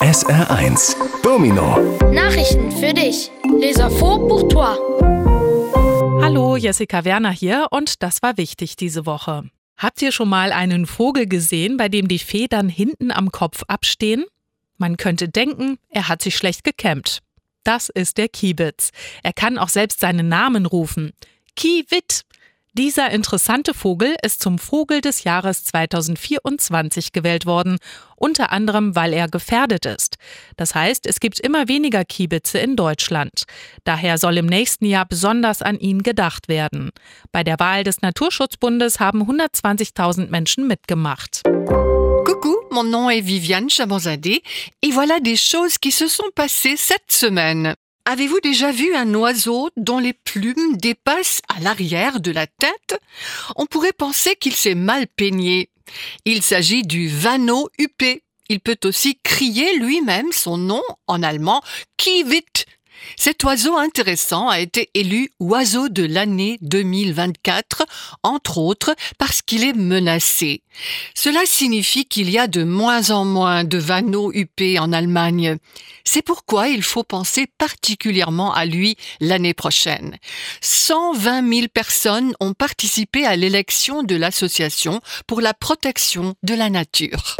SR1 Domino Nachrichten für dich. Les infos pour toi. Hallo, Jessica Werner hier und das war wichtig diese Woche. Habt ihr schon mal einen Vogel gesehen, bei dem die Federn hinten am Kopf abstehen? Man könnte denken, er hat sich schlecht gekämmt. Das ist der Kiebitz. Er kann auch selbst seinen Namen rufen. Kiewit. Dieser interessante Vogel ist zum Vogel des Jahres 2024 gewählt worden, unter anderem weil er gefährdet ist. Das heißt, es gibt immer weniger Kiebitze in Deutschland. Daher soll im nächsten Jahr besonders an ihn gedacht werden. Bei der Wahl des Naturschutzbundes haben 120.000 Menschen mitgemacht. Coucou, mon nom est Viviane Chabanzadeh et voilà des choses qui se sont passées cette semaine. Avez-vous déjà vu un oiseau dont les plumes dépassent à l'arrière de la tête? On pourrait penser qu'il s'est mal peigné. Il s'agit du vanneau huppé. Il peut aussi crier lui-même son nom en allemand Kivit. Cet oiseau intéressant a été élu oiseau de l'année 2024, entre autres parce qu'il est menacé. Cela signifie qu'il y a de moins en moins de vanneaux huppés en Allemagne. C'est pourquoi il faut penser particulièrement à lui l'année prochaine. 120 000 personnes ont participé à l'élection de l'association pour la protection de la nature.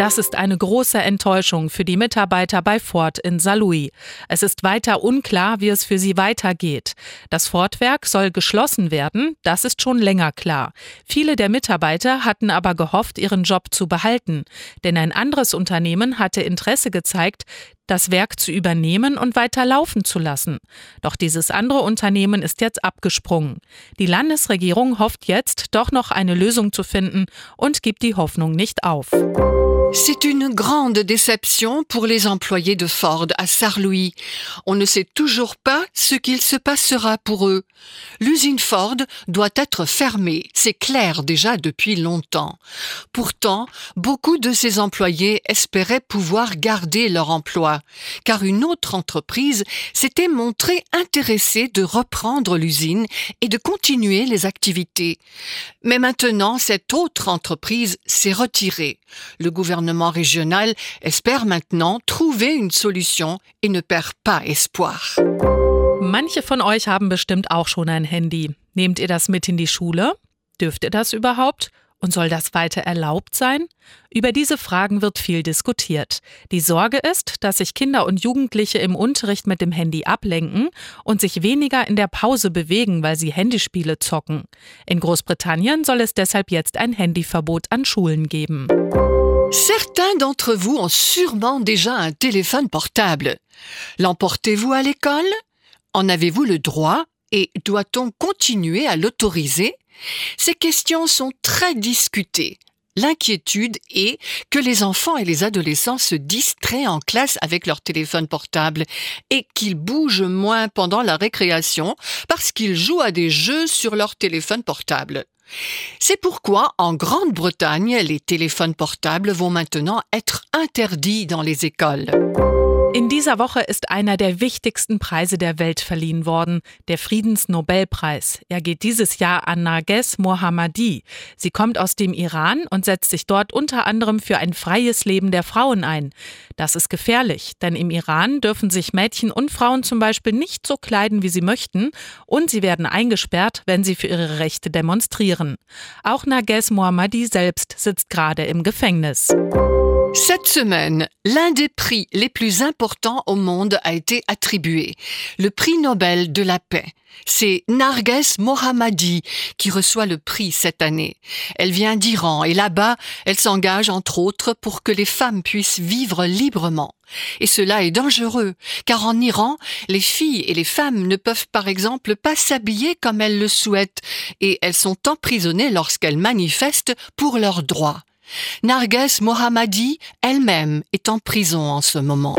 Das ist eine große Enttäuschung für die Mitarbeiter bei Ford in Saarlouis. Es ist weiter unklar, wie es für sie weitergeht. Das Ford-Werk soll geschlossen werden, das ist schon länger klar. Viele der Mitarbeiter hatten aber gehofft, ihren Job zu behalten, denn ein anderes Unternehmen hatte Interesse gezeigt, das Werk zu übernehmen und weiter laufen zu lassen. Doch dieses andere Unternehmen ist jetzt abgesprungen. Die Landesregierung hofft jetzt, doch noch eine Lösung zu finden und gibt die Hoffnung nicht auf. C'est une grande déception pour les employés de Ford à Sarlouis. On ne sait toujours pas ce qu'il se passera pour eux. L'usine Ford doit être fermée, c'est clair déjà depuis longtemps. Pourtant, beaucoup de ces employés espéraient pouvoir garder leur emploi, car une autre entreprise s'était montrée intéressée de reprendre l'usine et de continuer les activités. Mais maintenant, cette autre entreprise s'est retirée. Le gouvernement régional espère maintenant trouver une solution et ne perd pas espoir. Manche von euch haben bestimmt auch schon ein Handy. Nehmt ihr das mit in die Schule? Dürft ihr das überhaupt? Und soll das weiter erlaubt sein? Über diese Fragen wird viel diskutiert. Die Sorge ist, dass sich Kinder und Jugendliche im Unterricht mit dem Handy ablenken und sich weniger in der Pause bewegen, weil sie Handyspiele zocken. In Großbritannien soll es deshalb jetzt ein Handyverbot an Schulen geben. Certains d'entre vous ont sûrement déjà un téléphone portable. L'emportez-vous à l'école? En avez-vous le droit? Et doit-on continuer à l'autoriser? Ces questions sont très discutées. L'inquiétude est que les enfants et les adolescents se distraient en classe avec leur téléphone portable et qu'ils bougent moins pendant la récréation parce qu'ils jouent à des jeux sur leur téléphone portable. C'est pourquoi en Grande-Bretagne, les téléphones portables vont maintenant être interdits dans les écoles. In dieser Woche ist einer der wichtigsten Preise der Welt verliehen worden, der Friedensnobelpreis. Er geht dieses Jahr an Narges Mohammadi. Sie kommt aus dem Iran und setzt sich dort unter anderem für ein freies Leben der Frauen ein. Das ist gefährlich, denn im Iran dürfen sich Mädchen und Frauen zum Beispiel nicht so kleiden, wie sie möchten, und sie werden eingesperrt, wenn sie für ihre Rechte demonstrieren. Auch Narges Mohammadi selbst sitzt gerade im Gefängnis. Cette semaine, l'un des prix les plus importants au monde a été attribué, le prix Nobel de la paix. C'est Narges Mohammadi qui reçoit le prix cette année. Elle vient d'Iran et là-bas, elle s'engage entre autres pour que les femmes puissent vivre librement. Et cela est dangereux, car en Iran, les filles et les femmes ne peuvent par exemple pas s'habiller comme elles le souhaitent, et elles sont emprisonnées lorsqu'elles manifestent pour leurs droits. Narges Mohammadi elle-même est en prison en ce moment.